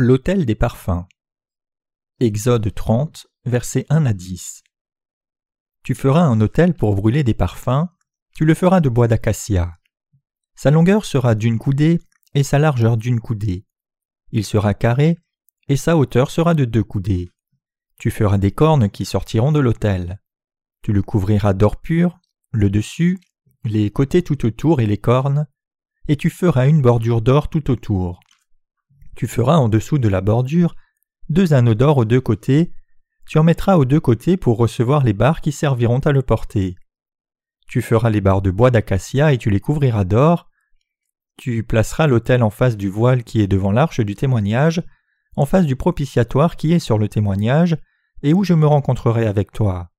L'autel des parfums. Exode 30, versets 1 à 10. Tu feras un autel pour brûler des parfums, tu le feras de bois d'acacia. Sa longueur sera d'une coudée et sa largeur d'une coudée. Il sera carré et sa hauteur sera de deux coudées. Tu feras des cornes qui sortiront de l'autel. Tu le couvriras d'or pur, le dessus, les côtés tout autour et les cornes, et tu feras une bordure d'or tout autour. Tu feras en dessous de la bordure deux anneaux d'or aux deux côtés, tu en mettras aux deux côtés pour recevoir les barres qui serviront à le porter. Tu feras les barres de bois d'acacia et tu les couvriras d'or. Tu placeras l'autel en face du voile qui est devant l'arche du témoignage, en face du propitiatoire qui est sur le témoignage, et où je me rencontrerai avec toi.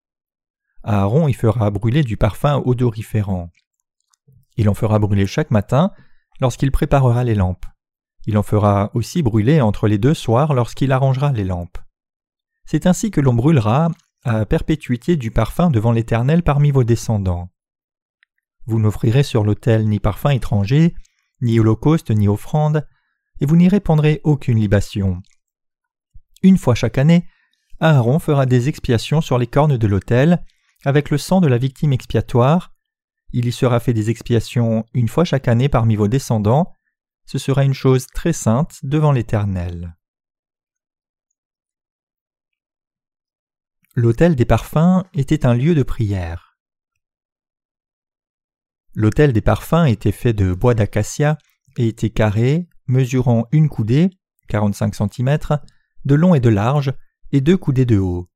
Aaron y fera brûler du parfum odoriférant. Il en fera brûler chaque matin lorsqu'il préparera les lampes. Il en fera aussi brûler entre les deux soirs lorsqu'il arrangera les lampes. C'est ainsi que l'on brûlera à perpétuité du parfum devant l'Éternel parmi vos descendants. Vous n'offrirez sur l'autel ni parfum étranger, ni holocauste, ni offrande, et vous n'y répandrez aucune libation. Une fois chaque année, Aaron fera des expiations sur les cornes de l'autel, avec le sang de la victime expiatoire. Il y sera fait des expiations une fois chaque année parmi vos descendants, ce sera une chose très sainte devant l'Éternel. L'autel des parfums était un lieu de prière. L'autel des parfums était fait de bois d'acacia et était carré, mesurant une coudée, 45 cm, de long et de large, et deux coudées de haut.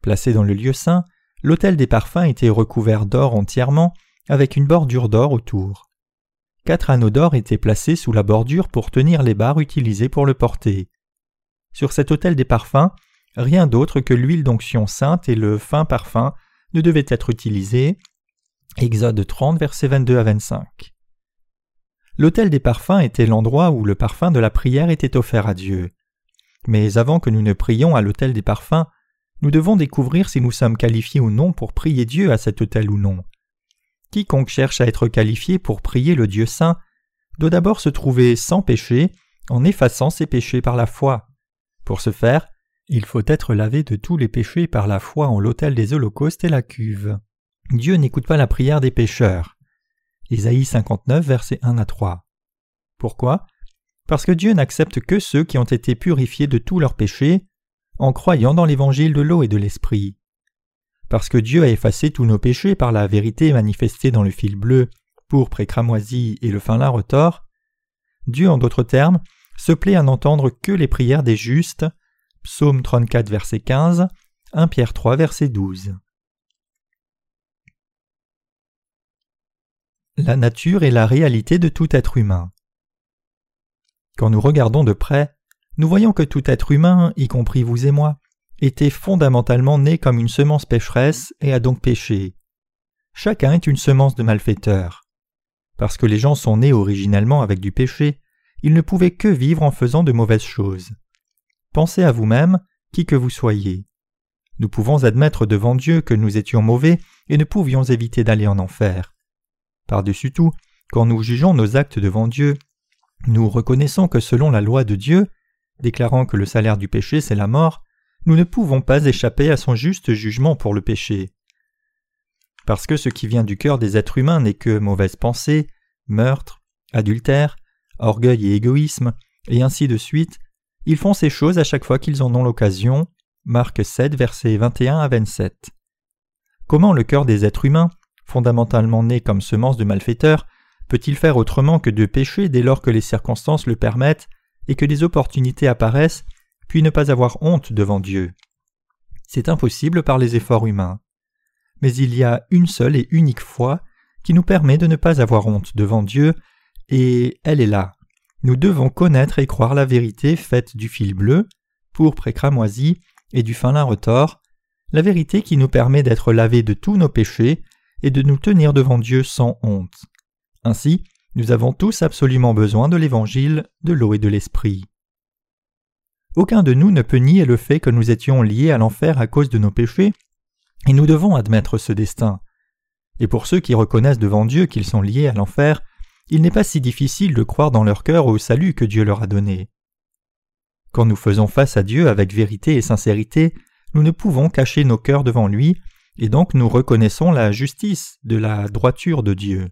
Placé dans le lieu saint, l'autel des parfums était recouvert d'or entièrement, avec une bordure d'or autour. Quatre anneaux d'or étaient placés sous la bordure pour tenir les barres utilisées pour le porter. Sur cet autel des parfums, rien d'autre que l'huile d'onction sainte et le fin parfum ne devaient être utilisés. Exode 30, versets 22 à 25. L'autel des parfums était l'endroit où le parfum de la prière était offert à Dieu. Mais avant que nous ne prions à l'autel des parfums, nous devons découvrir si nous sommes qualifiés ou non pour prier Dieu à cet autel ou non. Quiconque cherche à être qualifié pour prier le Dieu saint doit d'abord se trouver sans péché en effaçant ses péchés par la foi. Pour ce faire, il faut être lavé de tous les péchés par la foi en l'autel des holocaustes et la cuve. Dieu n'écoute pas la prière des pécheurs. Isaïe 59, versets 1 à 3. Pourquoi? Parce que Dieu n'accepte que ceux qui ont été purifiés de tous leurs péchés en croyant dans l'évangile de l'eau et de l'esprit. Parce que Dieu a effacé tous nos péchés par la vérité manifestée dans le fil bleu, pourpre et cramoisi et le fin lin retors, Dieu, en d'autres termes, se plaît à n'entendre que les prières des justes. Psaume 34, verset 15, 1 Pierre 3, verset 12. La nature et la réalité de tout être humain. Quand nous regardons de près, nous voyons que tout être humain, y compris vous et moi, était fondamentalement né comme une semence pécheresse et a donc péché. Chacun est une semence de malfaiteur. Parce que les gens sont nés originellement avec du péché, ils ne pouvaient que vivre en faisant de mauvaises choses. Pensez à vous-même, qui que vous soyez. Nous pouvons admettre devant Dieu que nous étions mauvais et ne pouvions éviter d'aller en enfer. Par-dessus tout, quand nous jugeons nos actes devant Dieu, nous reconnaissons que selon la loi de Dieu, déclarant que le salaire du péché c'est la mort, nous ne pouvons pas échapper à son juste jugement pour le péché. Parce que ce qui vient du cœur des êtres humains n'est que mauvaise pensée, meurtre, adultère, orgueil et égoïsme, et ainsi de suite, ils font ces choses à chaque fois qu'ils en ont l'occasion. Marc 7, versets 21 à 27. Comment le cœur des êtres humains, fondamentalement né comme semence de malfaiteurs, peut-il faire autrement que de pécher dès lors que les circonstances le permettent et que des opportunités apparaissent puis ne pas avoir honte devant Dieu. C'est impossible par les efforts humains. Mais il y a une seule et unique foi qui nous permet de ne pas avoir honte devant Dieu, et elle est là. Nous devons connaître et croire la vérité faite du fil bleu, pourpre et cramoisi, et du fin lin retors, la vérité qui nous permet d'être lavés de tous nos péchés et de nous tenir devant Dieu sans honte. Ainsi, nous avons tous absolument besoin de l'évangile, de l'eau et de l'esprit. Aucun de nous ne peut nier le fait que nous étions liés à l'enfer à cause de nos péchés, et nous devons admettre ce destin. Et pour ceux qui reconnaissent devant Dieu qu'ils sont liés à l'enfer, il n'est pas si difficile de croire dans leur cœur au salut que Dieu leur a donné. Quand nous faisons face à Dieu avec vérité et sincérité, nous ne pouvons cacher nos cœurs devant lui, et donc nous reconnaissons la justice de la droiture de Dieu.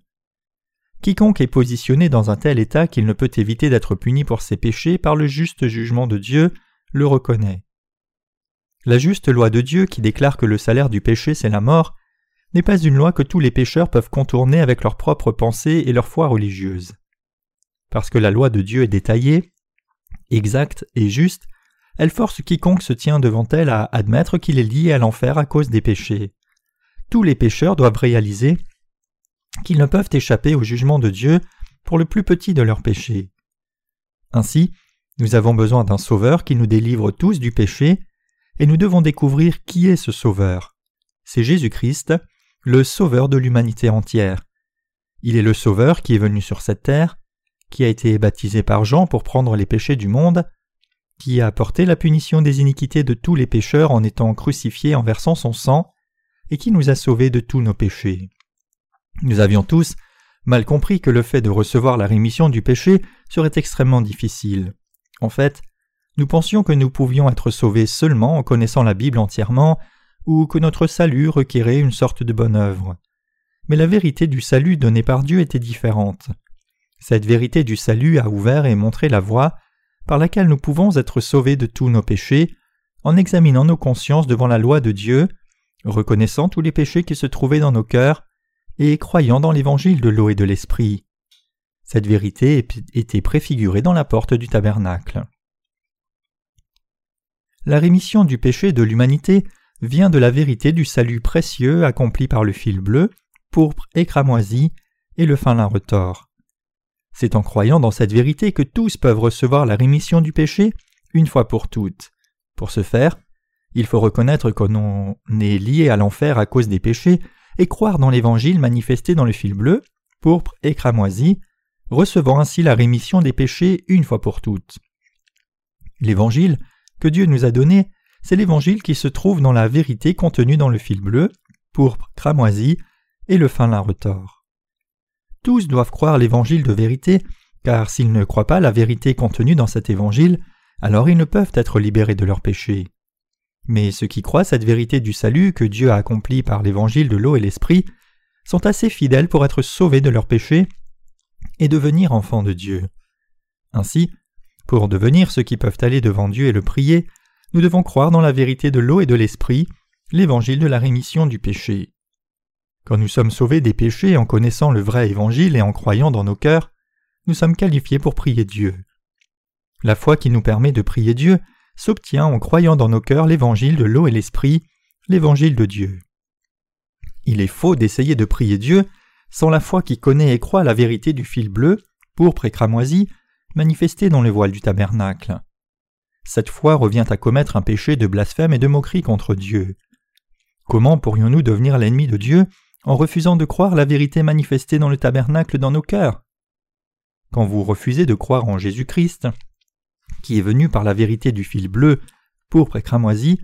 Quiconque est positionné dans un tel état qu'il ne peut éviter d'être puni pour ses péchés par le juste jugement de Dieu le reconnaît. La juste loi de Dieu qui déclare que le salaire du péché c'est la mort n'est pas une loi que tous les pécheurs peuvent contourner avec leurs propres pensées et leur foi religieuse. Parce que la loi de Dieu est détaillée, exacte et juste, elle force quiconque se tient devant elle à admettre qu'il est lié à l'enfer à cause des péchés. Tous les pécheurs doivent réaliser qu'ils ne peuvent échapper au jugement de Dieu pour le plus petit de leurs péchés. Ainsi, nous avons besoin d'un Sauveur qui nous délivre tous du péché, et nous devons découvrir qui est ce Sauveur. C'est Jésus-Christ, le Sauveur de l'humanité entière. Il est le Sauveur qui est venu sur cette terre, qui a été baptisé par Jean pour prendre les péchés du monde, qui a apporté la punition des iniquités de tous les pécheurs en étant crucifié en versant son sang, et qui nous a sauvés de tous nos péchés. Nous avions tous mal compris que le fait de recevoir la rémission du péché serait extrêmement difficile. En fait, nous pensions que nous pouvions être sauvés seulement en connaissant la Bible entièrement, ou que notre salut requérait une sorte de bonne œuvre. Mais la vérité du salut donnée par Dieu était différente. Cette vérité du salut a ouvert et montré la voie par laquelle nous pouvons être sauvés de tous nos péchés, en examinant nos consciences devant la loi de Dieu, reconnaissant tous les péchés qui se trouvaient dans nos cœurs, et croyant dans l'évangile de l'eau et de l'esprit. Cette vérité était préfigurée dans la porte du tabernacle. La rémission du péché de l'humanité vient de la vérité du salut précieux accompli par le fil bleu, pourpre et cramoisi et le fin lin retors. C'est en croyant dans cette vérité que tous peuvent recevoir la rémission du péché une fois pour toutes. Pour ce faire, il faut reconnaître qu'on est lié à l'enfer à cause des péchés et croire dans l'évangile manifesté dans le fil bleu, pourpre et cramoisi, recevant ainsi la rémission des péchés une fois pour toutes. L'évangile que Dieu nous a donné, c'est l'évangile qui se trouve dans la vérité contenue dans le fil bleu, pourpre, cramoisi et le fin lin retors. Tous doivent croire l'évangile de vérité, car s'ils ne croient pas la vérité contenue dans cet évangile, alors ils ne peuvent être libérés de leurs péchés. Mais ceux qui croient cette vérité du salut que Dieu a accompli par l'évangile de l'eau et l'esprit sont assez fidèles pour être sauvés de leurs péchés et devenir enfants de Dieu. Ainsi, pour devenir ceux qui peuvent aller devant Dieu et le prier, nous devons croire dans la vérité de l'eau et de l'esprit, l'évangile de la rémission du péché. Quand nous sommes sauvés des péchés en connaissant le vrai évangile et en croyant dans nos cœurs, nous sommes qualifiés pour prier Dieu. La foi qui nous permet de prier Dieu s'obtient en croyant dans nos cœurs l'évangile de l'eau et l'esprit, l'évangile de Dieu. Il est faux d'essayer de prier Dieu sans la foi qui connaît et croit la vérité du fil bleu, pourpre et cramoisi, manifestée dans le voile du tabernacle. Cette foi revient à commettre un péché de blasphème et de moquerie contre Dieu. Comment pourrions-nous devenir l'ennemi de Dieu en refusant de croire la vérité manifestée dans le tabernacle dans nos cœurs? Quand vous refusez de croire en Jésus-Christ, qui est venu par la vérité du fil bleu, pourpre et cramoisi,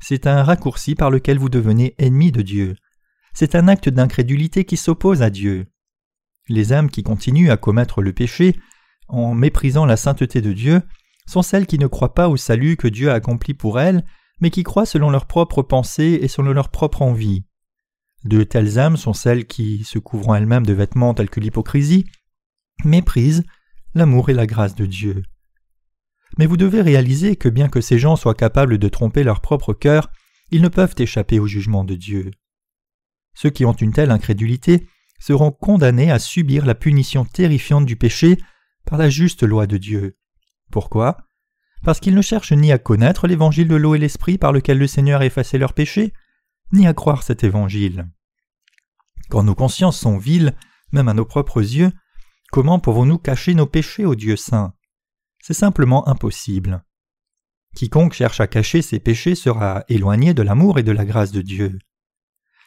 c'est un raccourci par lequel vous devenez ennemi de Dieu. C'est un acte d'incrédulité qui s'oppose à Dieu. Les âmes qui continuent à commettre le péché, en méprisant la sainteté de Dieu, sont celles qui ne croient pas au salut que Dieu a accompli pour elles, mais qui croient selon leurs propres pensées et selon leur propre envie. De telles âmes sont celles qui, se couvrant elles-mêmes de vêtements tels que l'hypocrisie, méprisent l'amour et la grâce de Dieu. Mais vous devez réaliser que bien que ces gens soient capables de tromper leur propre cœur, ils ne peuvent échapper au jugement de Dieu. Ceux qui ont une telle incrédulité seront condamnés à subir la punition terrifiante du péché par la juste loi de Dieu. Pourquoi? Parce qu'ils ne cherchent ni à connaître l'évangile de l'eau et l'esprit par lequel le Seigneur a effacé leurs péchés, ni à croire cet évangile. Quand nos consciences sont viles, même à nos propres yeux, comment pouvons-nous cacher nos péchés au Dieu saint? C'est simplement impossible. Quiconque cherche à cacher ses péchés sera éloigné de l'amour et de la grâce de Dieu.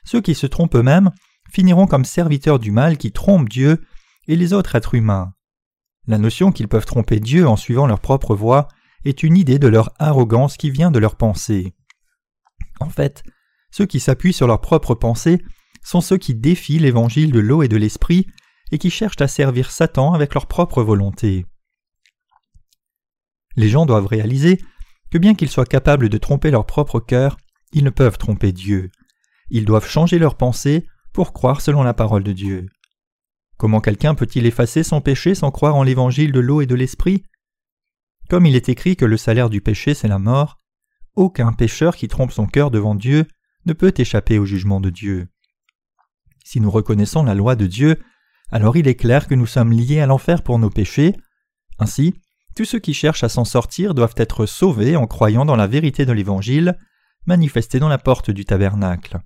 Ceux qui se trompent eux-mêmes finiront comme serviteurs du mal qui trompent Dieu et les autres êtres humains. La notion qu'ils peuvent tromper Dieu en suivant leur propre voie est une idée de leur arrogance qui vient de leur pensée. En fait, ceux qui s'appuient sur leur propre pensée sont ceux qui défient l'évangile de l'eau et de l'esprit et qui cherchent à servir Satan avec leur propre volonté. Les gens doivent réaliser que bien qu'ils soient capables de tromper leur propre cœur, ils ne peuvent tromper Dieu. Ils doivent changer leur pensée pour croire selon la parole de Dieu. Comment quelqu'un peut-il effacer son péché sans croire en l'évangile de l'eau et de l'esprit? Comme il est écrit que le salaire du péché c'est la mort, aucun pécheur qui trompe son cœur devant Dieu ne peut échapper au jugement de Dieu. Si nous reconnaissons la loi de Dieu, alors il est clair que nous sommes liés à l'enfer pour nos péchés. Ainsi, tous ceux qui cherchent à s'en sortir doivent être sauvés en croyant dans la vérité de l'Évangile, manifestée dans la porte du tabernacle.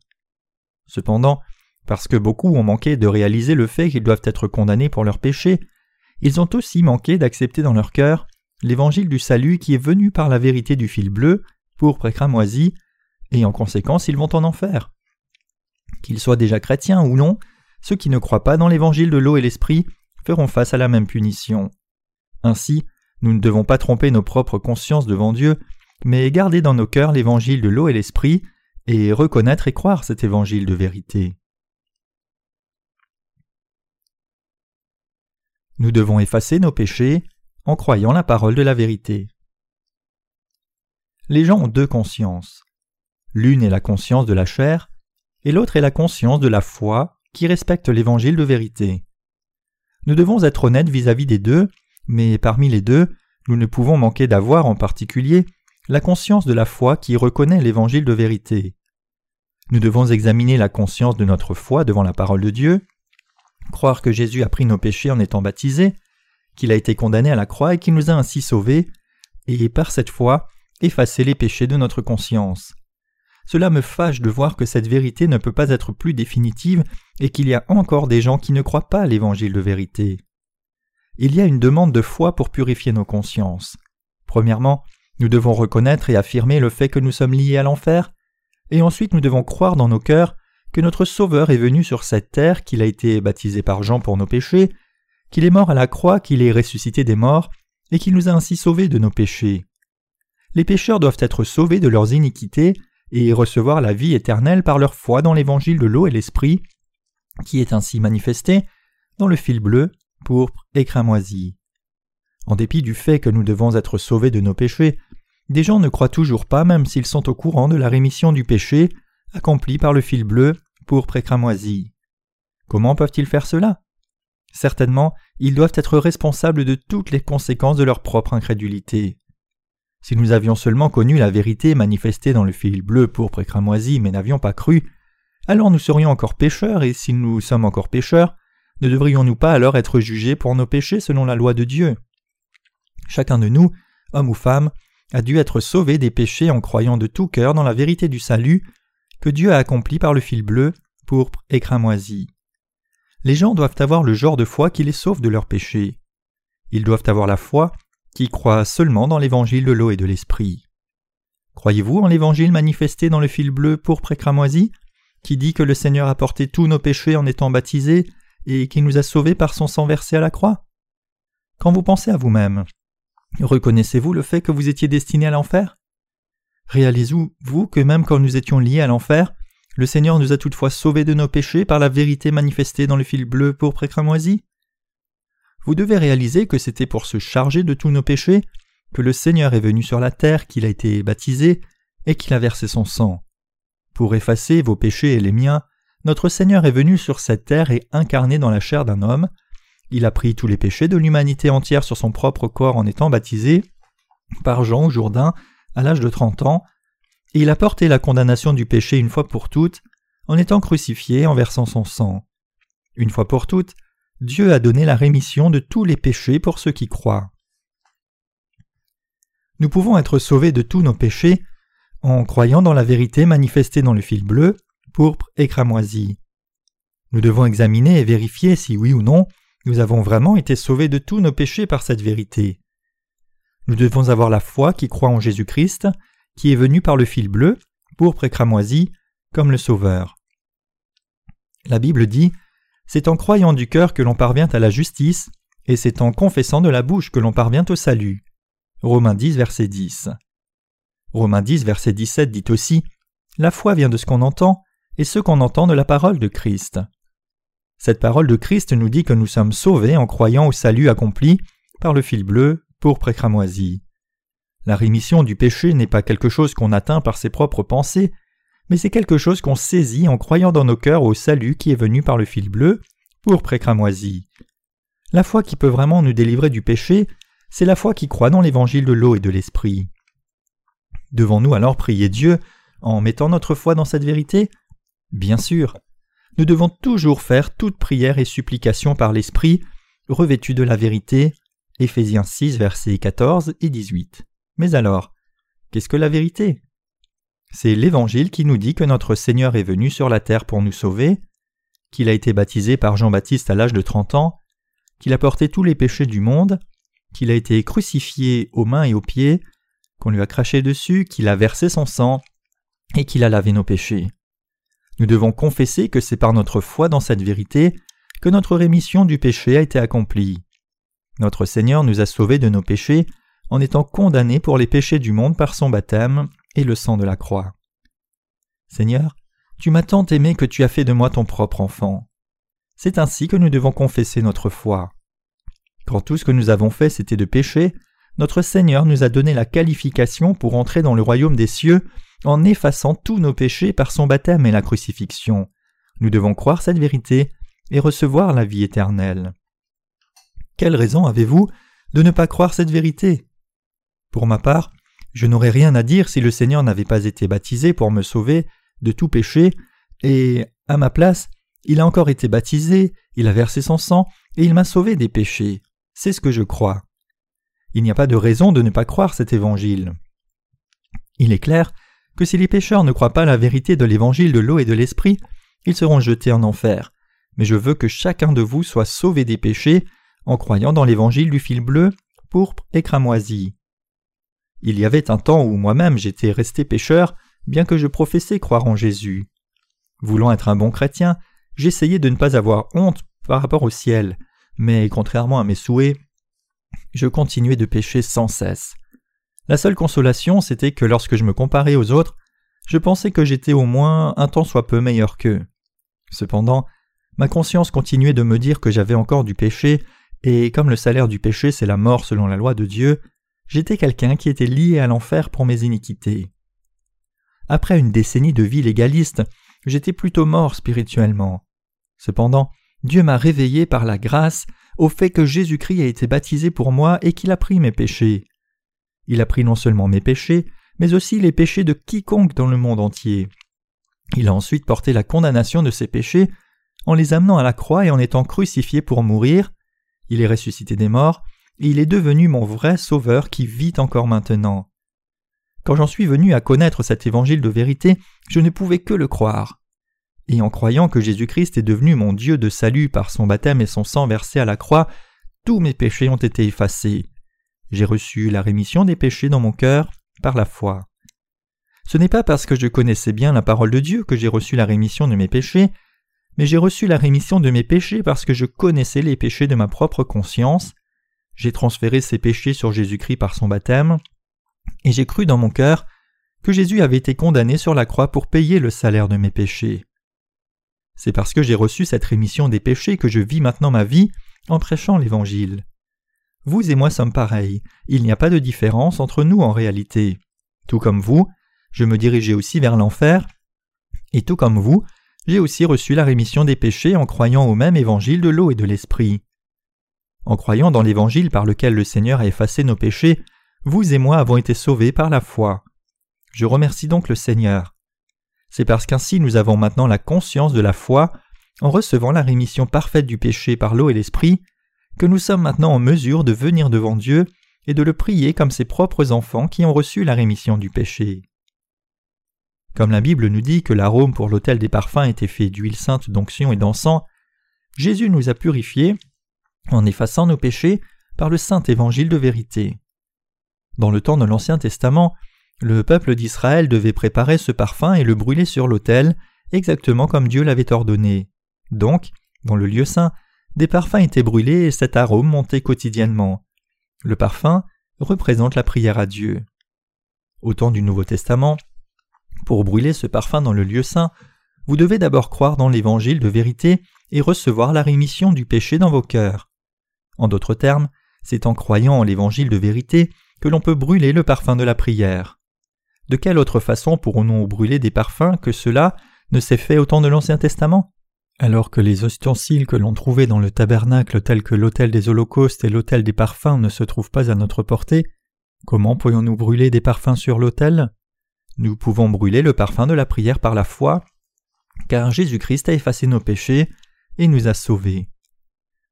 Cependant, parce que beaucoup ont manqué de réaliser le fait qu'ils doivent être condamnés pour leurs péchés, ils ont aussi manqué d'accepter dans leur cœur l'évangile du salut qui est venu par la vérité du fil bleu, pourpre et cramoisi, et en conséquence ils vont en enfer. Qu'ils soient déjà chrétiens ou non, ceux qui ne croient pas dans l'évangile de l'eau et l'esprit feront face à la même punition. Ainsi, nous ne devons pas tromper nos propres consciences devant Dieu, mais garder dans nos cœurs l'évangile de l'eau et l'esprit, et reconnaître et croire cet évangile de vérité. Nous devons effacer nos péchés en croyant la parole de la vérité. Les gens ont deux consciences. L'une est la conscience de la chair, et l'autre est la conscience de la foi qui respecte l'évangile de vérité. Nous devons être honnêtes vis-à-vis des deux, mais parmi les deux, nous ne pouvons manquer d'avoir en particulier la conscience de la foi qui reconnaît l'évangile de vérité. Nous devons examiner la conscience de notre foi devant la parole de Dieu, croire que Jésus a pris nos péchés en étant baptisé, qu'il a été condamné à la croix et qu'il nous a ainsi sauvés, et par cette foi, effacer les péchés de notre conscience. Cela me fâche de voir que cette vérité ne peut pas être plus définitive et qu'il y a encore des gens qui ne croient pas à l'évangile de vérité. Il y a une demande de foi pour purifier nos consciences. Premièrement, nous devons reconnaître et affirmer le fait que nous sommes liés à l'enfer, et ensuite nous devons croire dans nos cœurs que notre Sauveur est venu sur cette terre, qu'il a été baptisé par Jean pour nos péchés, qu'il est mort à la croix, qu'il est ressuscité des morts, et qu'il nous a ainsi sauvés de nos péchés. Les pécheurs doivent être sauvés de leurs iniquités et recevoir la vie éternelle par leur foi dans l'évangile de l'eau et l'esprit, qui est ainsi manifesté dans le fil bleu, pourpre et cramoisi. En dépit du fait que nous devons être sauvés de nos péchés, des gens ne croient toujours pas même s'ils sont au courant de la rémission du péché accompli par le fil bleu, pourpre et cramoisi. Comment peuvent-ils faire cela? Certainement, ils doivent être responsables de toutes les conséquences de leur propre incrédulité. Si nous avions seulement connu la vérité manifestée dans le fil bleu, pourpre et cramoisi, mais n'avions pas cru, alors nous serions encore pécheurs, et si nous sommes encore pécheurs, ne devrions-nous pas alors être jugés pour nos péchés selon la loi de Dieu? Chacun de nous, homme ou femme, a dû être sauvé des péchés en croyant de tout cœur dans la vérité du salut que Dieu a accompli par le fil bleu, pourpre et cramoisi. Les gens doivent avoir le genre de foi qui les sauve de leurs péchés. Ils doivent avoir la foi qui croit seulement dans l'évangile de l'eau et de l'esprit. Croyez-vous en l'évangile manifesté dans le fil bleu pourpre et cramoisi, qui dit que le Seigneur a porté tous nos péchés en étant baptisé et qui nous a sauvés par son sang versé à la croix. Quand vous pensez à vous-même, reconnaissez-vous le fait que vous étiez destiné à l'enfer? Réalisez-vous, vous, que même quand nous étions liés à l'enfer, le Seigneur nous a toutefois sauvés de nos péchés par la vérité manifestée dans le fil bleu et cramoisi vous devez réaliser que c'était pour se charger de tous nos péchés que le Seigneur est venu sur la terre, qu'il a été baptisé et qu'il a versé son sang. Pour effacer vos péchés et les miens, notre Seigneur est venu sur cette terre et incarné dans la chair d'un homme. Il a pris tous les péchés de l'humanité entière sur son propre corps en étant baptisé par Jean au Jourdain à l'âge de trente ans, et il a porté la condamnation du péché une fois pour toutes en étant crucifié en versant son sang. Une fois pour toutes, Dieu a donné la rémission de tous les péchés pour ceux qui croient. Nous pouvons être sauvés de tous nos péchés en croyant dans la vérité manifestée dans le fil bleu, pourpre et cramoisi. Nous devons examiner et vérifier si oui ou non nous avons vraiment été sauvés de tous nos péchés par cette vérité. Nous devons avoir la foi qui croit en Jésus-Christ, qui est venu par le fil bleu, pourpre et cramoisi, comme le Sauveur. La Bible dit c'est en croyant du cœur que l'on parvient à la justice, et c'est en confessant de la bouche que l'on parvient au salut. Romains 10, verset 10. Romains 10, verset 17 dit aussi La foi vient de ce qu'on entend, et ce qu'on entend de la parole de Christ. Cette parole de Christ nous dit que nous sommes sauvés en croyant au salut accompli par le fil bleu pour précramoisi. La rémission du péché n'est pas quelque chose qu'on atteint par ses propres pensées, mais c'est quelque chose qu'on saisit en croyant dans nos cœurs au salut qui est venu par le fil bleu, pour précramoisi. La foi qui peut vraiment nous délivrer du péché, c'est la foi qui croit dans l'évangile de l'eau et de l'esprit. Devons-nous alors prier Dieu en mettant notre foi dans cette vérité? Bien sûr. Nous devons toujours faire toute prière et supplication par l'esprit, revêtu de la vérité. Éphésiens 6, versets 14 et 18. Mais alors, qu'est-ce que la vérité? C'est l'Évangile qui nous dit que notre Seigneur est venu sur la terre pour nous sauver, qu'il a été baptisé par Jean-Baptiste à l'âge de trente ans, qu'il a porté tous les péchés du monde, qu'il a été crucifié aux mains et aux pieds, qu'on lui a craché dessus, qu'il a versé son sang, et qu'il a lavé nos péchés. Nous devons confesser que c'est par notre foi dans cette vérité que notre rémission du péché a été accomplie. Notre Seigneur nous a sauvés de nos péchés en étant condamnés pour les péchés du monde par son baptême et le sang de la croix. Seigneur, tu m'as tant aimé que tu as fait de moi ton propre enfant. C'est ainsi que nous devons confesser notre foi. Quand tout ce que nous avons fait c'était de pécher, notre Seigneur nous a donné la qualification pour entrer dans le royaume des cieux en effaçant tous nos péchés par son baptême et la crucifixion. Nous devons croire cette vérité et recevoir la vie éternelle. Quelle raison avez-vous de ne pas croire cette vérité? Pour ma part, je n'aurais rien à dire si le Seigneur n'avait pas été baptisé pour me sauver de tout péché, et, à ma place, il a encore été baptisé, il a versé son sang, et il m'a sauvé des péchés. C'est ce que je crois. Il n'y a pas de raison de ne pas croire cet évangile. Il est clair que si les pécheurs ne croient pas la vérité de l'évangile de l'eau et de l'esprit, ils seront jetés en enfer. Mais je veux que chacun de vous soit sauvé des péchés en croyant dans l'évangile du fil bleu, pourpre et cramoisi. Il y avait un temps où moi-même j'étais resté pécheur, bien que je professais croire en Jésus. Voulant être un bon chrétien, j'essayais de ne pas avoir honte par rapport au ciel, mais contrairement à mes souhaits, je continuais de pécher sans cesse. La seule consolation, c'était que lorsque je me comparais aux autres, je pensais que j'étais au moins un tant soit peu meilleur qu'eux. Cependant, ma conscience continuait de me dire que j'avais encore du péché, et comme le salaire du péché c'est la mort selon la loi de Dieu, j'étais quelqu'un qui était lié à l'enfer pour mes iniquités. Après une décennie de vie légaliste, j'étais plutôt mort spirituellement. Cependant, Dieu m'a réveillé par la grâce au fait que Jésus-Christ a été baptisé pour moi et qu'il a pris mes péchés. Il a pris non seulement mes péchés, mais aussi les péchés de quiconque dans le monde entier. Il a ensuite porté la condamnation de ses péchés en les amenant à la croix et en étant crucifié pour mourir. Il est ressuscité des morts, et il est devenu mon vrai sauveur qui vit encore maintenant. Quand j'en suis venu à connaître cet évangile de vérité, je ne pouvais que le croire et en croyant que Jésus-Christ est devenu mon Dieu de salut par son baptême et son sang versé à la croix, tous mes péchés ont été effacés. J'ai reçu la rémission des péchés dans mon cœur par la foi. Ce n'est pas parce que je connaissais bien la parole de Dieu que j'ai reçu la rémission de mes péchés, mais j'ai reçu la rémission de mes péchés parce que je connaissais les péchés de ma propre conscience, j'ai transféré ces péchés sur Jésus-Christ par son baptême, et j'ai cru dans mon cœur que Jésus avait été condamné sur la croix pour payer le salaire de mes péchés. C'est parce que j'ai reçu cette rémission des péchés que je vis maintenant ma vie en prêchant l'Évangile. Vous et moi sommes pareils, il n'y a pas de différence entre nous en réalité. Tout comme vous, je me dirigeais aussi vers l'enfer, et tout comme vous, j'ai aussi reçu la rémission des péchés en croyant au même évangile de l'eau et de l'esprit. En croyant dans l'évangile par lequel le Seigneur a effacé nos péchés, vous et moi avons été sauvés par la foi. Je remercie donc le Seigneur. C'est parce qu'ainsi nous avons maintenant la conscience de la foi, en recevant la rémission parfaite du péché par l'eau et l'esprit, que nous sommes maintenant en mesure de venir devant Dieu et de le prier comme ses propres enfants qui ont reçu la rémission du péché. Comme la Bible nous dit que l'arôme pour l'autel des parfums était fait d'huile sainte d'onction et d'encens, Jésus nous a purifiés en effaçant nos péchés par le saint évangile de vérité. Dans le temps de l'Ancien Testament, le peuple d'Israël devait préparer ce parfum et le brûler sur l'autel, exactement comme Dieu l'avait ordonné. Donc, dans le lieu saint, des parfums étaient brûlés et cet arôme montait quotidiennement. Le parfum représente la prière à Dieu. Au temps du Nouveau Testament, pour brûler ce parfum dans le lieu saint, vous devez d'abord croire dans l'évangile de vérité et recevoir la rémission du péché dans vos cœurs. En d'autres termes, c'est en croyant en l'évangile de vérité que l'on peut brûler le parfum de la prière. De quelle autre façon pourrons-nous brûler des parfums que cela ne s'est fait au temps de l'Ancien Testament? Alors que les ustensiles que l'on trouvait dans le tabernacle tels que l'autel des holocaustes et l'autel des parfums ne se trouvent pas à notre portée, comment pourrions-nous brûler des parfums sur l'autel? Nous pouvons brûler le parfum de la prière par la foi, car Jésus-Christ a effacé nos péchés et nous a sauvés.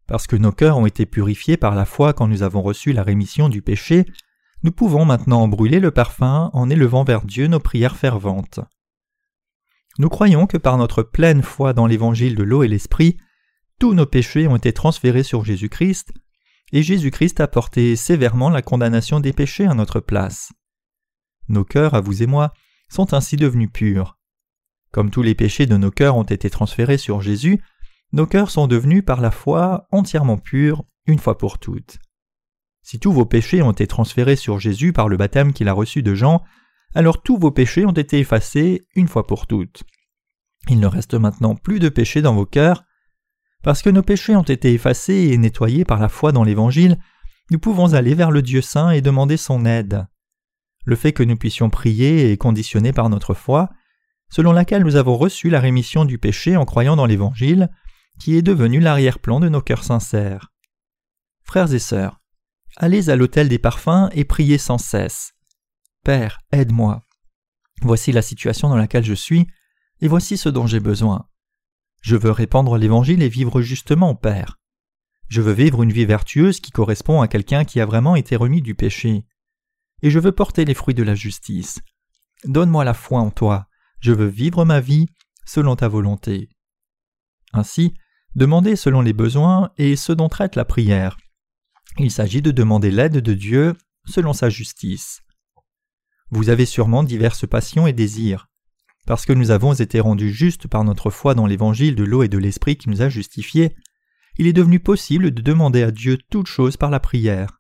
Parce que nos cœurs ont été purifiés par la foi quand nous avons reçu la rémission du péché, nous pouvons maintenant brûler le parfum en élevant vers Dieu nos prières ferventes. Nous croyons que par notre pleine foi dans l'évangile de l'eau et l'esprit, tous nos péchés ont été transférés sur Jésus-Christ, et Jésus-Christ a porté sévèrement la condamnation des péchés à notre place. Nos cœurs, à vous et moi, sont ainsi devenus purs. Comme tous les péchés de nos cœurs ont été transférés sur Jésus, nos cœurs sont devenus par la foi entièrement purs une fois pour toutes. Si tous vos péchés ont été transférés sur Jésus par le baptême qu'il a reçu de Jean, alors tous vos péchés ont été effacés une fois pour toutes. Il ne reste maintenant plus de péchés dans vos cœurs. Parce que nos péchés ont été effacés et nettoyés par la foi dans l'Évangile, nous pouvons aller vers le Dieu saint et demander son aide. Le fait que nous puissions prier est conditionné par notre foi, selon laquelle nous avons reçu la rémission du péché en croyant dans l'Évangile, qui est devenu l'arrière-plan de nos cœurs sincères. Frères et sœurs, allez à l'autel des parfums et priez sans cesse. Père, aide-moi. Voici la situation dans laquelle je suis, et voici ce dont j'ai besoin. Je veux répandre l'Évangile et vivre justement, Père. Je veux vivre une vie vertueuse qui correspond à quelqu'un qui a vraiment été remis du péché. Et je veux porter les fruits de la justice. Donne-moi la foi en toi. Je veux vivre ma vie selon ta volonté. Ainsi, demandez selon les besoins et ce dont traite la prière. Il s'agit de demander l'aide de Dieu selon sa justice. Vous avez sûrement diverses passions et désirs. Parce que nous avons été rendus justes par notre foi dans l'évangile de l'eau et de l'esprit qui nous a justifiés, il est devenu possible de demander à Dieu toutes choses par la prière.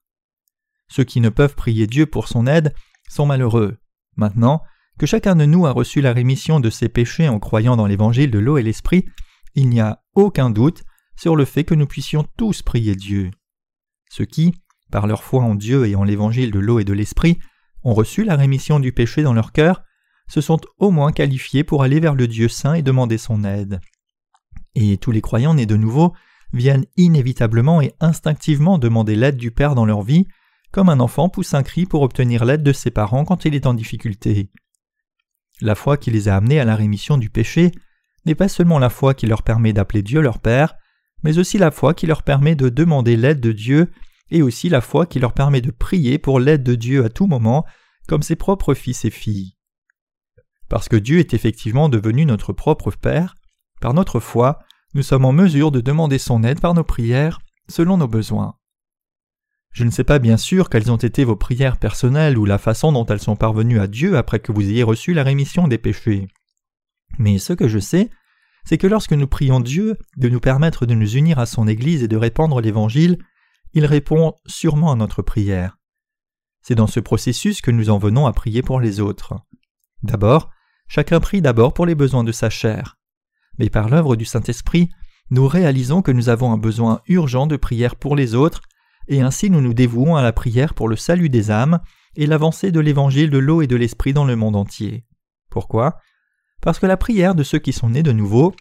Ceux qui ne peuvent prier Dieu pour son aide sont malheureux. Maintenant que chacun de nous a reçu la rémission de ses péchés en croyant dans l'évangile de l'eau et l'esprit, il n'y a aucun doute sur le fait que nous puissions tous prier Dieu. Ceux qui, par leur foi en Dieu et en l'évangile de l'eau et de l'esprit, ont reçu la rémission du péché dans leur cœur, se sont au moins qualifiés pour aller vers le Dieu saint et demander son aide. Et tous les croyants nés de nouveau viennent inévitablement et instinctivement demander l'aide du Père dans leur vie, comme un enfant pousse un cri pour obtenir l'aide de ses parents quand il est en difficulté. La foi qui les a amenés à la rémission du péché n'est pas seulement la foi qui leur permet d'appeler Dieu leur Père, mais aussi la foi qui leur permet de demander l'aide de Dieu et aussi la foi qui leur permet de prier pour l'aide de Dieu à tout moment, comme ses propres fils et filles. Parce que Dieu est effectivement devenu notre propre Père, par notre foi, nous sommes en mesure de demander son aide par nos prières, selon nos besoins. Je ne sais pas bien sûr quelles ont été vos prières personnelles ou la façon dont elles sont parvenues à Dieu après que vous ayez reçu la rémission des péchés. Mais ce que je sais, c'est que lorsque nous prions Dieu de nous permettre de nous unir à son Église et de répandre l'Évangile, il répond sûrement à notre prière. C'est dans ce processus que nous en venons à prier pour les autres. D'abord, chacun prie d'abord pour les besoins de sa chair. Mais par l'œuvre du Saint-Esprit, nous réalisons que nous avons un besoin urgent de prière pour les autres, et ainsi nous nous dévouons à la prière pour le salut des âmes et l'avancée de l'évangile de l'eau et de l'esprit dans le monde entier. Pourquoi? Parce que la prière de ceux qui sont nés de nouveau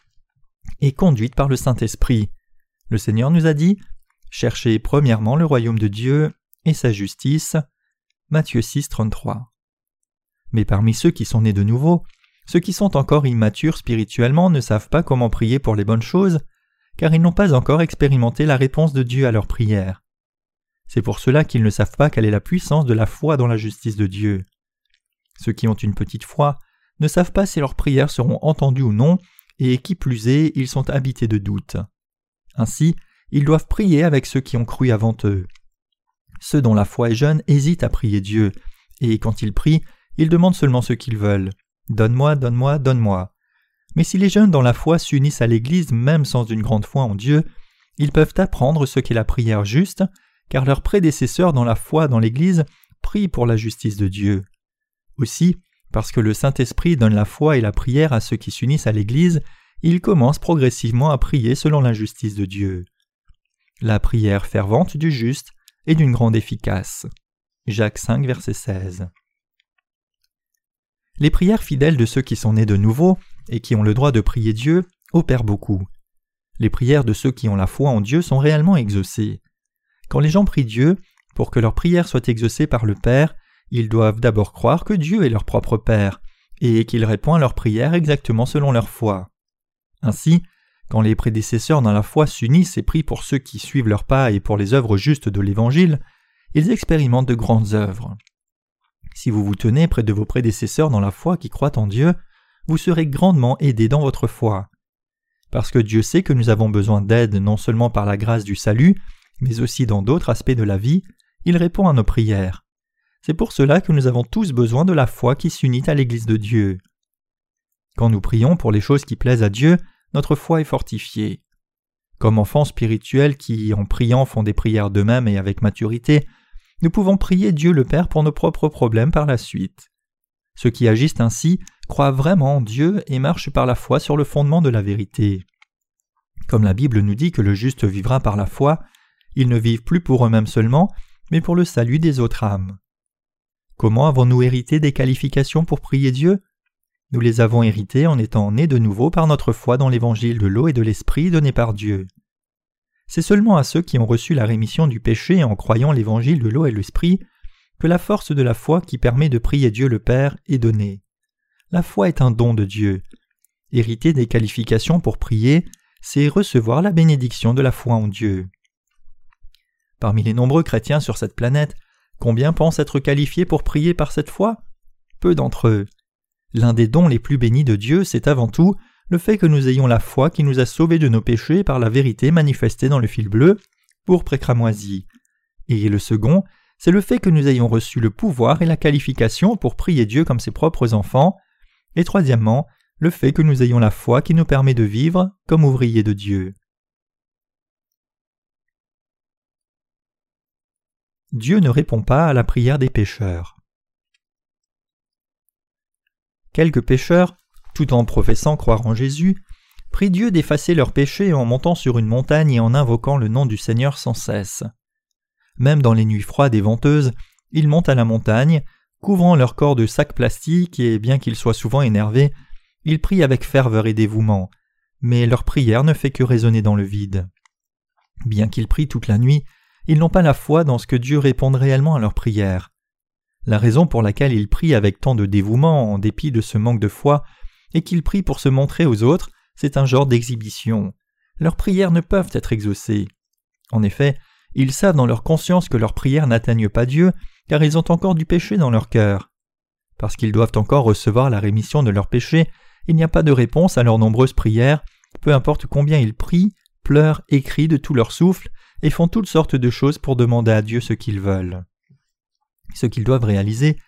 est conduite par le Saint-Esprit. Le Seigneur nous a dit Cherchez premièrement le royaume de Dieu et sa justice. Matthieu 6, 33. Mais parmi ceux qui sont nés de nouveau, ceux qui sont encore immatures spirituellement ne savent pas comment prier pour les bonnes choses, car ils n'ont pas encore expérimenté la réponse de Dieu à leurs prières. C'est pour cela qu'ils ne savent pas quelle est la puissance de la foi dans la justice de Dieu. Ceux qui ont une petite foi ne savent pas si leurs prières seront entendues ou non, et qui plus est, ils sont habités de doutes. Ainsi, ils doivent prier avec ceux qui ont cru avant eux. Ceux dont la foi est jeune hésitent à prier Dieu, et quand ils prient, ils demandent seulement ce qu'ils veulent. Donne-moi, donne-moi, donne-moi. Mais si les jeunes dans la foi s'unissent à l'Église même sans une grande foi en Dieu, ils peuvent apprendre ce qu'est la prière juste, car leurs prédécesseurs dans la foi dans l'Église prient pour la justice de Dieu. Aussi, parce que le Saint-Esprit donne la foi et la prière à ceux qui s'unissent à l'Église, ils commencent progressivement à prier selon la justice de Dieu. La prière fervente du juste est d'une grande efficace. Jacques 5, verset 16. Les prières fidèles de ceux qui sont nés de nouveau et qui ont le droit de prier Dieu opèrent beaucoup. Les prières de ceux qui ont la foi en Dieu sont réellement exaucées. Quand les gens prient Dieu, pour que leur prière soit exaucée par le Père, ils doivent d'abord croire que Dieu est leur propre Père, et qu'il répond à leurs prières exactement selon leur foi. Ainsi, quand les prédécesseurs dans la foi s'unissent et prient pour ceux qui suivent leurs pas et pour les œuvres justes de l'Évangile, ils expérimentent de grandes œuvres. Si vous vous tenez près de vos prédécesseurs dans la foi qui croient en Dieu, vous serez grandement aidés dans votre foi. Parce que Dieu sait que nous avons besoin d'aide non seulement par la grâce du salut, mais aussi dans d'autres aspects de la vie, il répond à nos prières. C'est pour cela que nous avons tous besoin de la foi qui s'unit à l'Église de Dieu. Quand nous prions pour les choses qui plaisent à Dieu, notre foi est fortifiée. Comme enfants spirituels qui, en priant, font des prières d'eux-mêmes et avec maturité, nous pouvons prier Dieu le Père pour nos propres problèmes par la suite. Ceux qui agissent ainsi croient vraiment en Dieu et marchent par la foi sur le fondement de la vérité. Comme la Bible nous dit que le juste vivra par la foi, ils ne vivent plus pour eux-mêmes seulement, mais pour le salut des autres âmes. Comment avons-nous hérité des qualifications pour prier Dieu? Nous les avons héritées en étant nés de nouveau par notre foi dans l'évangile de l'eau et de l'esprit donné par Dieu. C'est seulement à ceux qui ont reçu la rémission du péché en croyant l'évangile de l'eau et l'esprit que la force de la foi qui permet de prier Dieu le Père est donnée. La foi est un don de Dieu. Hériter des qualifications pour prier, c'est recevoir la bénédiction de la foi en Dieu. Parmi les nombreux chrétiens sur cette planète, combien pensent être qualifiés pour prier par cette foi? Peu d'entre eux. L'un des dons les plus bénis de Dieu, c'est avant tout le fait que nous ayons la foi qui nous a sauvés de nos péchés par la vérité manifestée dans le fil bleu, pour précramoisie. Et le second, c'est le fait que nous ayons reçu le pouvoir et la qualification pour prier Dieu comme ses propres enfants. Et troisièmement, le fait que nous ayons la foi qui nous permet de vivre comme ouvriers de Dieu. Dieu ne répond pas à la prière des pécheurs. Quelques pécheurs, tout en professant croire en Jésus, prient Dieu d'effacer leurs péchés en montant sur une montagne et en invoquant le nom du Seigneur sans cesse. Même dans les nuits froides et venteuses, ils montent à la montagne, couvrant leur corps de sacs plastiques et bien qu'ils soient souvent énervés, ils prient avec ferveur et dévouement, mais leur prière ne fait que résonner dans le vide. Bien qu'ils prient toute la nuit, ils n'ont pas la foi dans ce que Dieu réponde réellement à leurs prières. La raison pour laquelle ils prient avec tant de dévouement en dépit de ce manque de foi et qu'ils prient pour se montrer aux autres, c'est un genre d'exhibition. Leurs prières ne peuvent être exaucées. En effet, ils savent dans leur conscience que leurs prières n'atteignent pas Dieu, car ils ont encore du péché dans leur cœur. Parce qu'ils doivent encore recevoir la rémission de leurs péchés, il n'y a pas de réponse à leurs nombreuses prières, peu importe combien ils prient, pleurent, écrient de tout leur souffle, et font toutes sortes de choses pour demander à Dieu ce qu'ils veulent. Ce qu'ils doivent réaliser,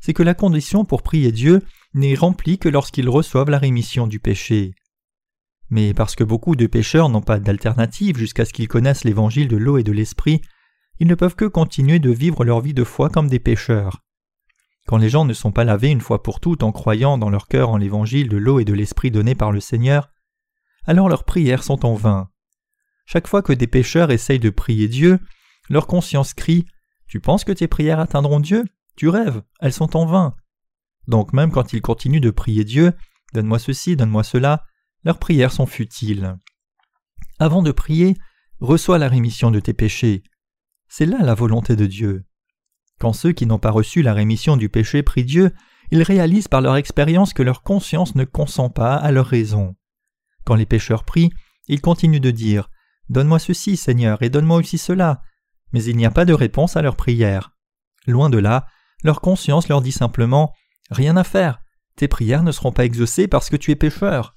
c'est que la condition pour prier Dieu n'est remplie que lorsqu'ils reçoivent la rémission du péché. Mais parce que beaucoup de pécheurs n'ont pas d'alternative jusqu'à ce qu'ils connaissent l'évangile de l'eau et de l'esprit, ils ne peuvent que continuer de vivre leur vie de foi comme des pécheurs. Quand les gens ne sont pas lavés une fois pour toutes en croyant dans leur cœur en l'évangile de l'eau et de l'esprit donné par le Seigneur, alors leurs prières sont en vain. Chaque fois que des pécheurs essayent de prier Dieu, leur conscience crie Tu penses que tes prières atteindront Dieu? Tu rêves, elles sont en vain. Donc même quand ils continuent de prier Dieu, Donne-moi ceci, donne-moi cela, leurs prières sont futiles. Avant de prier, reçois la rémission de tes péchés. C'est là la volonté de Dieu. Quand ceux qui n'ont pas reçu la rémission du péché prient Dieu, ils réalisent par leur expérience que leur conscience ne consent pas à leur raison. Quand les pécheurs prient, ils continuent de dire Donne-moi ceci, Seigneur, et donne-moi aussi cela. Mais il n'y a pas de réponse à leur prière. Loin de là, leur conscience leur dit simplement Rien à faire, tes prières ne seront pas exaucées parce que tu es pécheur.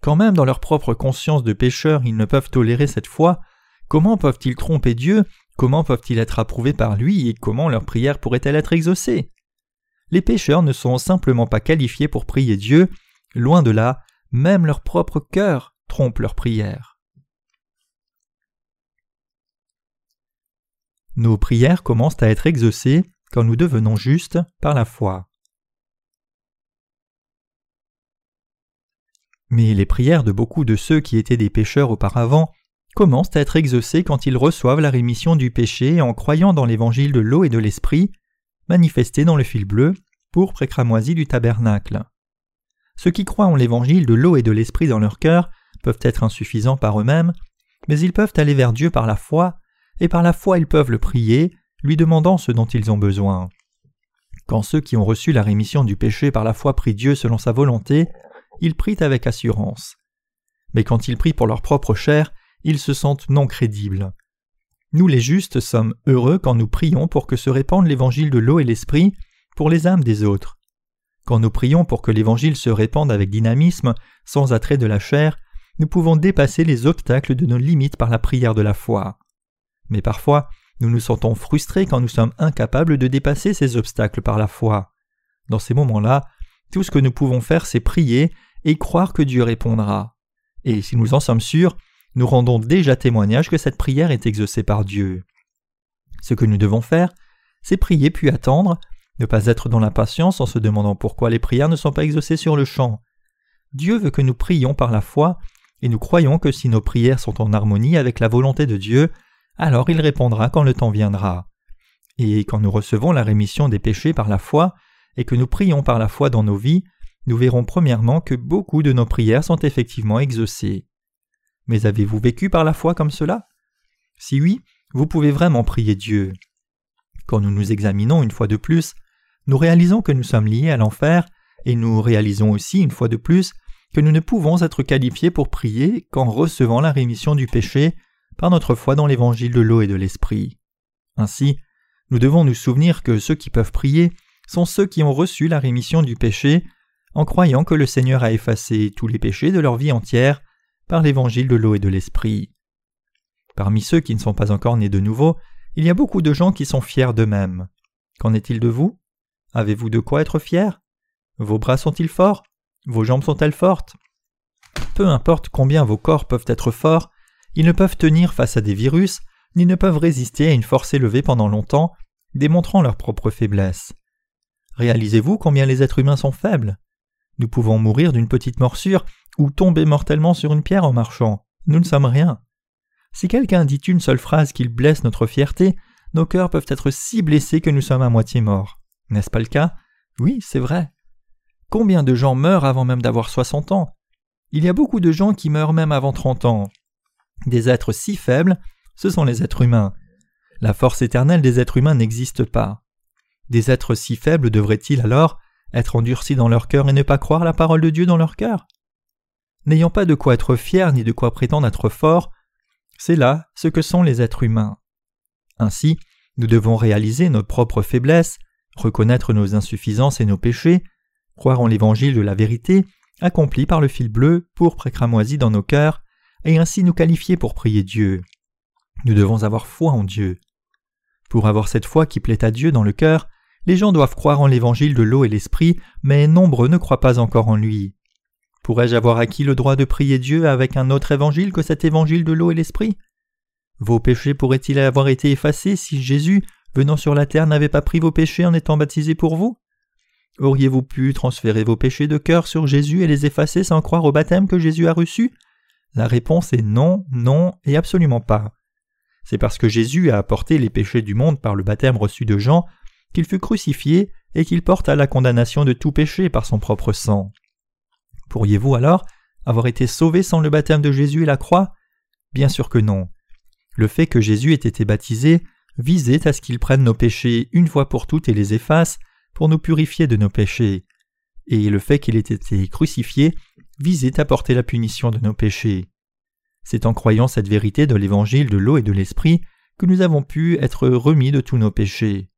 Quand même dans leur propre conscience de pécheur ils ne peuvent tolérer cette foi, comment peuvent-ils tromper Dieu, comment peuvent-ils être approuvés par lui? Et comment leur prière pourrait-elle être exaucée? Les pécheurs ne sont simplement pas qualifiés pour prier Dieu, loin de là, même leur propre cœur trompe leur prière. Nos prières commencent à être exaucées quand nous devenons justes par la foi. Mais les prières de beaucoup de ceux qui étaient des pécheurs auparavant commencent à être exaucés quand ils reçoivent la rémission du péché en croyant dans l'évangile de l'eau et de l'esprit, manifesté dans le fil bleu, pour et du tabernacle. Ceux qui croient en l'évangile de l'eau et de l'esprit dans leur cœur peuvent être insuffisants par eux-mêmes, mais ils peuvent aller vers Dieu par la foi, et par la foi ils peuvent le prier, lui demandant ce dont ils ont besoin. Quand ceux qui ont reçu la rémission du péché par la foi prient Dieu selon sa volonté, ils prient avec assurance. Mais quand ils prient pour leur propre chair, ils se sentent non crédibles. Nous les justes sommes heureux quand nous prions pour que se répande l'évangile de l'eau et l'esprit pour les âmes des autres. Quand nous prions pour que l'évangile se répande avec dynamisme, sans attrait de la chair, nous pouvons dépasser les obstacles de nos limites par la prière de la foi. Mais parfois, nous nous sentons frustrés quand nous sommes incapables de dépasser ces obstacles par la foi. Dans ces moments-là, tout ce que nous pouvons faire, c'est prier et croire que Dieu répondra. Et si nous en sommes sûrs, nous rendons déjà témoignage que cette prière est exaucée par Dieu. Ce que nous devons faire, c'est prier puis attendre, ne pas être dans l'impatience en se demandant pourquoi les prières ne sont pas exaucées sur le champ. Dieu veut que nous prions par la foi, et nous croyons que si nos prières sont en harmonie avec la volonté de Dieu, alors il répondra quand le temps viendra. Et quand nous recevons la rémission des péchés par la foi, et que nous prions par la foi dans nos vies, nous verrons premièrement que beaucoup de nos prières sont effectivement exaucées. Mais avez-vous vécu par la foi comme cela? Si oui, vous pouvez vraiment prier Dieu. Quand nous nous examinons une fois de plus, nous réalisons que nous sommes liés à l'enfer, et nous réalisons aussi une fois de plus que nous ne pouvons être qualifiés pour prier qu'en recevant la rémission du péché par notre foi dans l'évangile de l'eau et de l'esprit. Ainsi, nous devons nous souvenir que ceux qui peuvent prier sont ceux qui ont reçu la rémission du péché en croyant que le Seigneur a effacé tous les péchés de leur vie entière par l'évangile de l'eau et de l'esprit. Parmi ceux qui ne sont pas encore nés de nouveau, il y a beaucoup de gens qui sont fiers d'eux-mêmes. Qu'en est-il de vous? Avez-vous de quoi être fier? Vos bras sont-ils forts? Vos jambes sont-elles fortes? Peu importe combien vos corps peuvent être forts, ils ne peuvent tenir face à des virus, ni ne peuvent résister à une force élevée pendant longtemps, démontrant leur propre faiblesse. Réalisez-vous combien les êtres humains sont faibles? Nous pouvons mourir d'une petite morsure ou tomber mortellement sur une pierre en marchant. Nous ne sommes rien. Si quelqu'un dit une seule phrase qui blesse notre fierté, nos cœurs peuvent être si blessés que nous sommes à moitié morts. N'est-ce pas le cas? Oui, c'est vrai. Combien de gens meurent avant même d'avoir 60 ans? Il y a beaucoup de gens qui meurent même avant 30 ans. Des êtres si faibles, ce sont les êtres humains. La force éternelle des êtres humains n'existe pas. Des êtres si faibles devraient-ils alors être endurcis dans leur cœur et ne pas croire la parole de Dieu dans leur cœur? N'ayant pas de quoi être fiers ni de quoi prétendre être forts, c'est là ce que sont les êtres humains. Ainsi, nous devons réaliser nos propres faiblesses, reconnaître nos insuffisances et nos péchés, croire en l'évangile de la vérité, accompli par le fil bleu, pourpre et cramoisi dans nos cœurs, et ainsi nous qualifier pour prier Dieu. Nous devons avoir foi en Dieu. Pour avoir cette foi qui plaît à Dieu dans le cœur, les gens doivent croire en l'évangile de l'eau et l'esprit, mais nombreux ne croient pas encore en lui. Pourrais-je avoir acquis le droit de prier Dieu avec un autre évangile que cet évangile de l'eau et l'esprit? Vos péchés pourraient-ils avoir été effacés si Jésus, venant sur la terre, n'avait pas pris vos péchés en étant baptisé pour vous? Auriez-vous pu transférer vos péchés de cœur sur Jésus et les effacer sans croire au baptême que Jésus a reçu? La réponse est non, non et absolument pas. C'est parce que Jésus a apporté les péchés du monde par le baptême reçu de Jean qu'il fut crucifié et qu'il porta la condamnation de tout péché par son propre sang. Pourriez-vous alors avoir été sauvé sans le baptême de Jésus et la croix? Bien sûr que non. Le fait que Jésus ait été baptisé visait à ce qu'il prenne nos péchés une fois pour toutes et les efface pour nous purifier de nos péchés. Et le fait qu'il ait été crucifié visait à porter la punition de nos péchés. C'est en croyant cette vérité de l'évangile de l'eau et de l'esprit que nous avons pu être remis de tous nos péchés.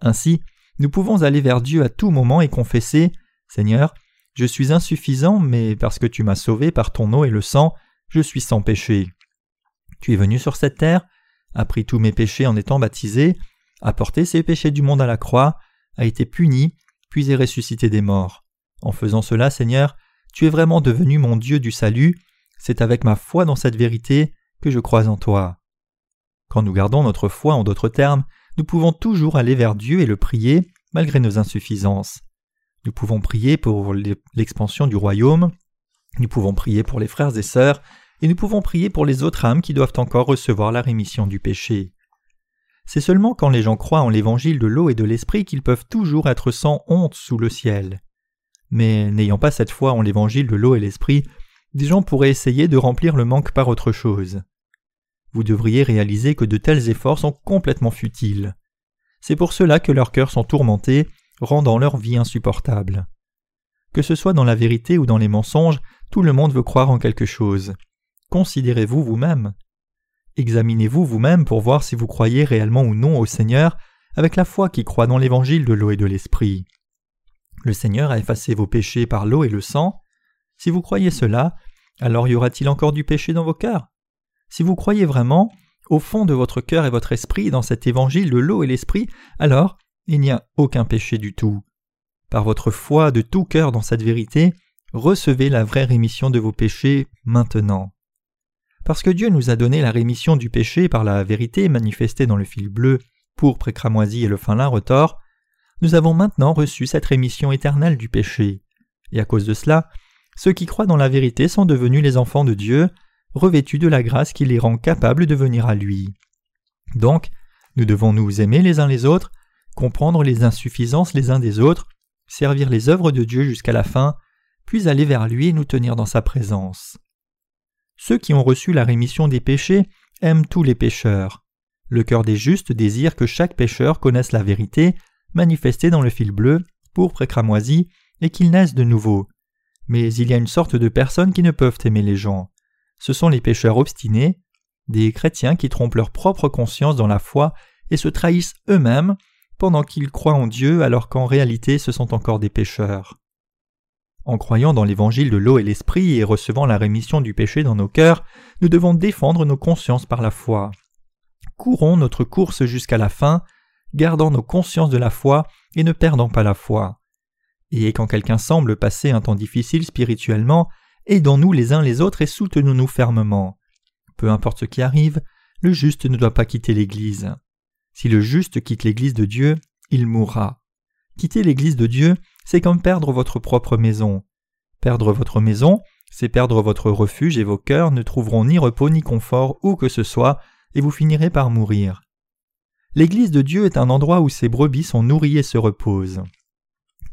Ainsi, nous pouvons aller vers Dieu à tout moment et confesser Seigneur, je suis insuffisant, mais parce que tu m'as sauvé par ton eau et le sang, je suis sans péché. Tu es venu sur cette terre, as pris tous mes péchés en étant baptisé, a porté ces péchés du monde à la croix, a été puni, puis est ressuscité des morts. En faisant cela, Seigneur, tu es vraiment devenu mon Dieu du salut, c'est avec ma foi dans cette vérité que je crois en toi. Quand nous gardons notre foi en d'autres termes, nous pouvons toujours aller vers Dieu et le prier malgré nos insuffisances. Nous pouvons prier pour l'expansion du royaume, nous pouvons prier pour les frères et sœurs, et nous pouvons prier pour les autres âmes qui doivent encore recevoir la rémission du péché. C'est seulement quand les gens croient en l'évangile de l'eau et de l'esprit qu'ils peuvent toujours être sans honte sous le ciel. Mais n'ayant pas cette foi en l'évangile de l'eau et l'esprit, des gens pourraient essayer de remplir le manque par autre chose. Vous devriez réaliser que de tels efforts sont complètement futiles. C'est pour cela que leurs cœurs sont tourmentés, rendant leur vie insupportable. Que ce soit dans la vérité ou dans les mensonges, tout le monde veut croire en quelque chose. Considérez-vous vous-même. Examinez-vous vous-même pour voir si vous croyez réellement ou non au Seigneur avec la foi qui croit dans l'évangile de l'eau et de l'esprit. Le Seigneur a effacé vos péchés par l'eau et le sang. Si vous croyez cela, alors y aura-t-il encore du péché dans vos cœurs? Si vous croyez vraiment, au fond de votre cœur et votre esprit dans cet évangile de l'eau et l'esprit, alors il n'y a aucun péché du tout. Par votre foi de tout cœur dans cette vérité, recevez la vraie rémission de vos péchés maintenant. Parce que Dieu nous a donné la rémission du péché par la vérité manifestée dans le fil bleu, pourpre et cramoisi et le fin lin retors, nous avons maintenant reçu cette rémission éternelle du péché. Et à cause de cela, ceux qui croient dans la vérité sont devenus les enfants de Dieu, revêtus de la grâce qui les rend capables de venir à lui. Donc, nous devons nous aimer les uns les autres, comprendre les insuffisances les uns des autres, servir les œuvres de Dieu jusqu'à la fin, puis aller vers lui et nous tenir dans sa présence. Ceux qui ont reçu la rémission des péchés aiment tous les pécheurs. Le cœur des justes désire que chaque pécheur connaisse la vérité, manifestée dans le fil bleu, pourpre et cramoisi, et qu'il naisse de nouveau. Mais il y a une sorte de personnes qui ne peuvent aimer les gens. Ce sont les pécheurs obstinés, des chrétiens qui trompent leur propre conscience dans la foi et se trahissent eux-mêmes pendant qu'ils croient en Dieu alors qu'en réalité ce sont encore des pécheurs. En croyant dans l'évangile de l'eau et l'esprit et recevant la rémission du péché dans nos cœurs, nous devons défendre nos consciences par la foi. Courons notre course jusqu'à la fin, gardant nos consciences de la foi et ne perdant pas la foi. Et quand quelqu'un semble passer un temps difficile spirituellement, aidons-nous les uns les autres et soutenons-nous fermement. Peu importe ce qui arrive, le juste ne doit pas quitter l'Église. Si le juste quitte l'Église de Dieu, il mourra. Quitter l'Église de Dieu, c'est comme perdre votre propre maison. Perdre votre maison, c'est perdre votre refuge et vos cœurs ne trouveront ni repos ni confort où que ce soit, et vous finirez par mourir. L'Église de Dieu est un endroit où ses brebis sont nourries et se reposent.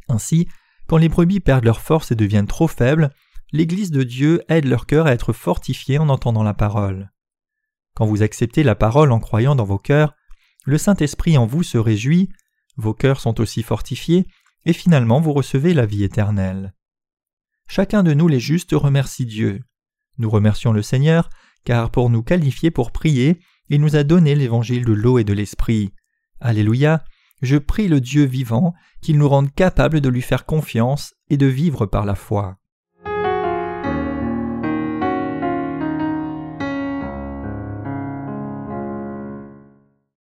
Ainsi, quand les brebis perdent leur force et deviennent trop faibles, l'Église de Dieu aide leur cœur à être fortifié en entendant la parole. Quand vous acceptez la parole en croyant dans vos cœurs, le Saint-Esprit en vous se réjouit, vos cœurs sont aussi fortifiés, et finalement vous recevez la vie éternelle. Chacun de nous les justes remercie Dieu. Nous remercions le Seigneur, car pour nous qualifier pour prier, il nous a donné l'évangile de l'eau et de l'esprit. Alléluia. Je prie le Dieu vivant qu'il nous rende capables de lui faire confiance et de vivre par la foi.